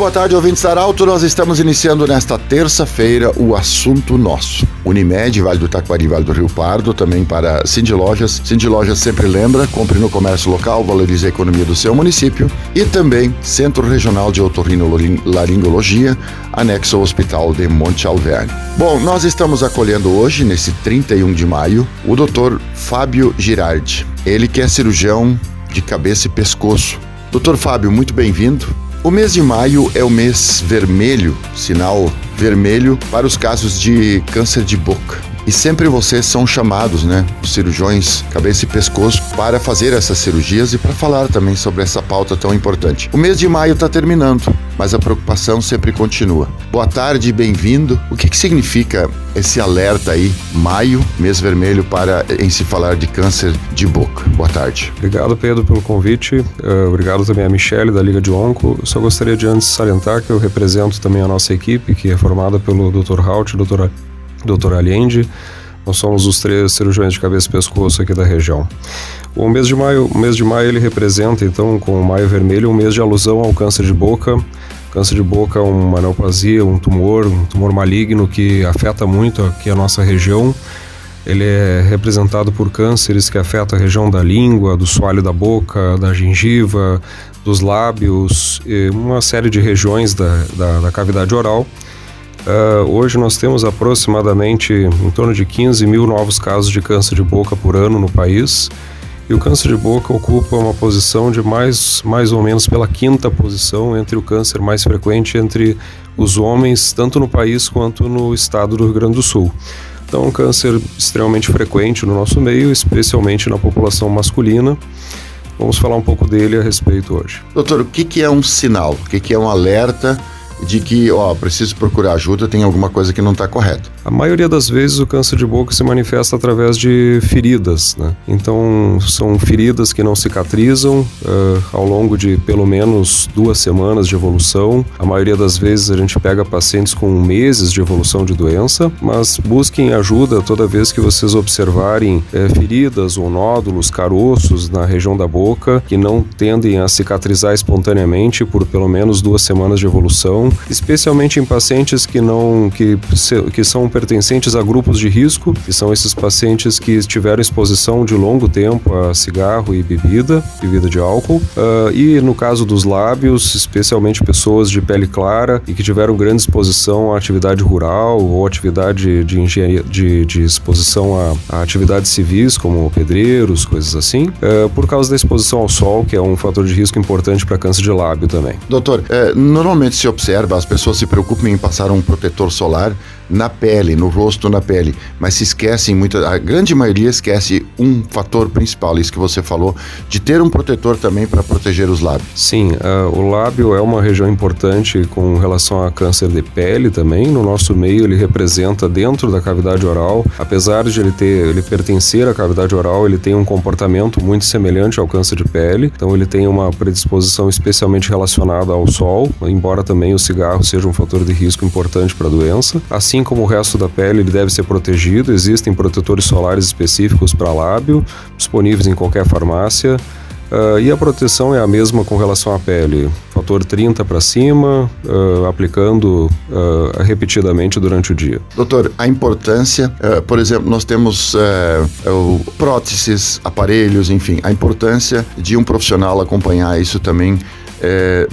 Boa tarde, ouvintes da Arauto. Nós estamos iniciando nesta terça-feira o assunto nosso. Unimed, Vale do Taquari, Vale do Rio Pardo, também para Cindy Lojas. Cindy Lojas sempre lembra, compre no comércio local, valorize a economia do seu município. E também Centro Regional de Otorrinolaringologia, anexo ao Hospital de Monte Alverne. Bom, nós estamos acolhendo hoje, nesse 31 de maio, o Dr. Fábio Girardi. Ele que é cirurgião de cabeça e pescoço. Doutor Fábio, muito bem-vindo. O mês de maio é o mês vermelho, sinal vermelho para os casos de câncer de boca. E sempre vocês são chamados, né, os cirurgiões cabeça e pescoço, para fazer essas cirurgias e para falar também sobre essa pauta tão importante. O mês de maio está terminando, mas a preocupação sempre continua. Boa tarde, bem-vindo. O que, que significa esse alerta aí, maio, mês vermelho, para em se falar de câncer de boca? Boa tarde. Obrigado, Pedro, pelo convite. Uh, obrigado também a Michele, da Liga de Onco. Só gostaria de antes salientar que eu represento também a nossa equipe, que é formada pelo Dr. Halt, Dr. Dr. Allende. Nós somos os três cirurgiões de cabeça e pescoço aqui da região. O mês de maio, mês de maio ele representa então com o maio vermelho um mês de alusão ao câncer de boca. Câncer de boca é uma neoplasia, um tumor, um tumor maligno que afeta muito aqui a nossa região. Ele é representado por cânceres que afetam a região da língua, do soalho da boca, da gengiva, dos lábios, uma série de regiões da, da, da cavidade oral. Uh, hoje nós temos aproximadamente em torno de 15 mil novos casos de câncer de boca por ano no país. E o câncer de boca ocupa uma posição de mais, mais ou menos pela quinta posição entre o câncer mais frequente entre os homens, tanto no país quanto no estado do Rio Grande do Sul. Então, um câncer extremamente frequente no nosso meio, especialmente na população masculina. Vamos falar um pouco dele a respeito hoje. Doutor, o que, é um sinal? O que é um alerta? De que, ó, preciso procurar ajuda, tem alguma coisa que não está correta. A maioria das vezes o câncer de boca se manifesta através de feridas, né? Então são feridas que não cicatrizam uh, ao longo de pelo menos duas semanas de evolução. A maioria das vezes a gente pega pacientes com meses de evolução de doença, mas busquem ajuda toda vez que vocês observarem eh, feridas ou nódulos, caroços na região da boca que não tendem a cicatrizar espontaneamente por pelo menos duas semanas de evolução especialmente em pacientes que não que, que são pertencentes a grupos de risco, que são esses pacientes que tiveram exposição de longo tempo a cigarro e bebida, bebida de álcool, uh, e no caso dos lábios, especialmente pessoas de pele clara e que tiveram grande exposição à atividade rural ou atividade de engenharia de, de exposição a, a, atividades civis como pedreiros, coisas assim, uh, por causa da exposição ao sol, que é um fator de risco importante para câncer de lábio também. Doutor, é, normalmente se observa as pessoas se preocupam em passar um protetor solar na pele, no rosto, na pele, mas se esquecem muito, a grande maioria esquece um fator principal, isso que você falou, de ter um protetor também para proteger os lábios. Sim, uh, o lábio é uma região importante com relação a câncer de pele também. No nosso meio, ele representa dentro da cavidade oral, apesar de ele ter, ele pertencer à cavidade oral, ele tem um comportamento muito semelhante ao câncer de pele. Então, ele tem uma predisposição especialmente relacionada ao sol, embora também o cigarro seja um fator de risco importante para a doença. Assim Assim como o resto da pele, ele deve ser protegido. Existem protetores solares específicos para lábio, disponíveis em qualquer farmácia. Uh, e a proteção é a mesma com relação à pele, fator 30 para cima, uh, aplicando uh, repetidamente durante o dia. Doutor, a importância, por exemplo, nós temos próteses, aparelhos, enfim, a importância de um profissional acompanhar isso também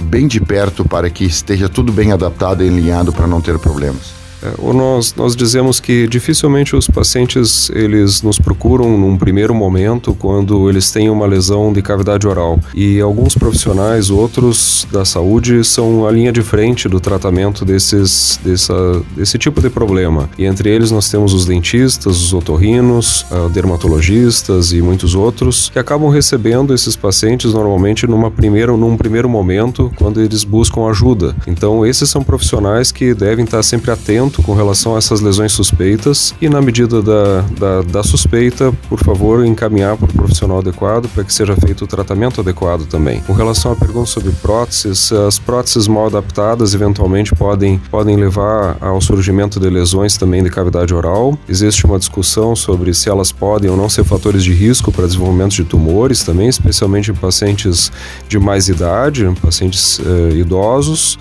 bem de perto para que esteja tudo bem adaptado e alinhado para não ter problemas. É, ou nós, nós dizemos que dificilmente os pacientes eles nos procuram num primeiro momento quando eles têm uma lesão de cavidade oral e alguns profissionais, outros da saúde são a linha de frente do tratamento desses dessa, desse tipo de problema e entre eles nós temos os dentistas, os otorrinos, uh, dermatologistas e muitos outros que acabam recebendo esses pacientes normalmente numa primeira, num primeiro momento quando eles buscam ajuda. Então esses são profissionais que devem estar sempre atentos com relação a essas lesões suspeitas e, na medida da, da, da suspeita, por favor, encaminhar para o profissional adequado para que seja feito o tratamento adequado também. Com relação à pergunta sobre próteses, as próteses mal adaptadas eventualmente podem, podem levar ao surgimento de lesões também de cavidade oral. Existe uma discussão sobre se elas podem ou não ser fatores de risco para desenvolvimento de tumores também, especialmente em pacientes de mais idade, pacientes uh, idosos.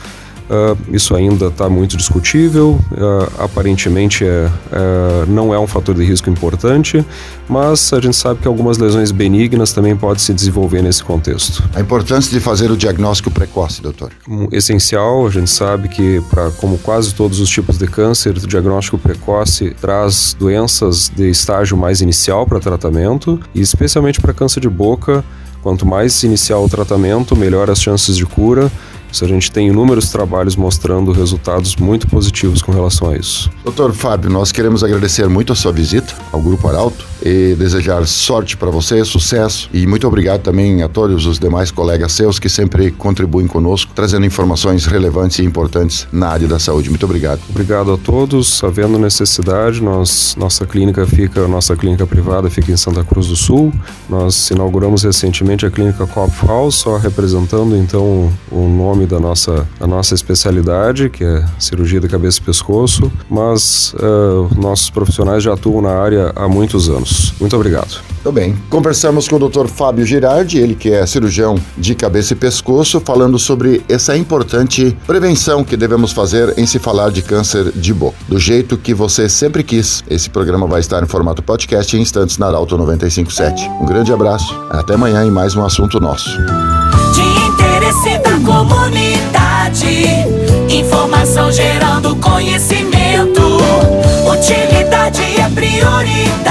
Uh, isso ainda está muito discutível, uh, aparentemente é, é, não é um fator de risco importante, mas a gente sabe que algumas lesões benignas também podem se desenvolver nesse contexto. A importância de fazer o diagnóstico precoce, doutor? Um, essencial, a gente sabe que, pra, como quase todos os tipos de câncer, o diagnóstico precoce traz doenças de estágio mais inicial para tratamento, e especialmente para câncer de boca, quanto mais inicial o tratamento, melhor as chances de cura isso a gente tem inúmeros trabalhos mostrando resultados muito positivos com relação a isso. Doutor Fábio, nós queremos agradecer muito a sua visita ao Grupo Arauto e desejar sorte para você, sucesso e muito obrigado também a todos os demais colegas seus que sempre contribuem conosco, trazendo informações relevantes e importantes na área da saúde. Muito obrigado. Obrigado a todos. Havendo necessidade, nós, nossa clínica fica, nossa clínica privada fica em Santa Cruz do Sul. Nós inauguramos recentemente a clínica House, só representando então o nome da nossa, da nossa especialidade, que é cirurgia de cabeça e pescoço, mas uh, nossos profissionais já atuam na área há muitos anos. Muito obrigado. Muito bem. Conversamos com o Dr. Fábio Girardi, ele que é cirurgião de cabeça e pescoço, falando sobre essa importante prevenção que devemos fazer em se falar de câncer de boca. Do jeito que você sempre quis. Esse programa vai estar em formato podcast em instantes na Arauto 957. Um grande abraço. Até amanhã em mais um assunto nosso interesse da comunidade. Informação gerando conhecimento. Utilidade é prioridade.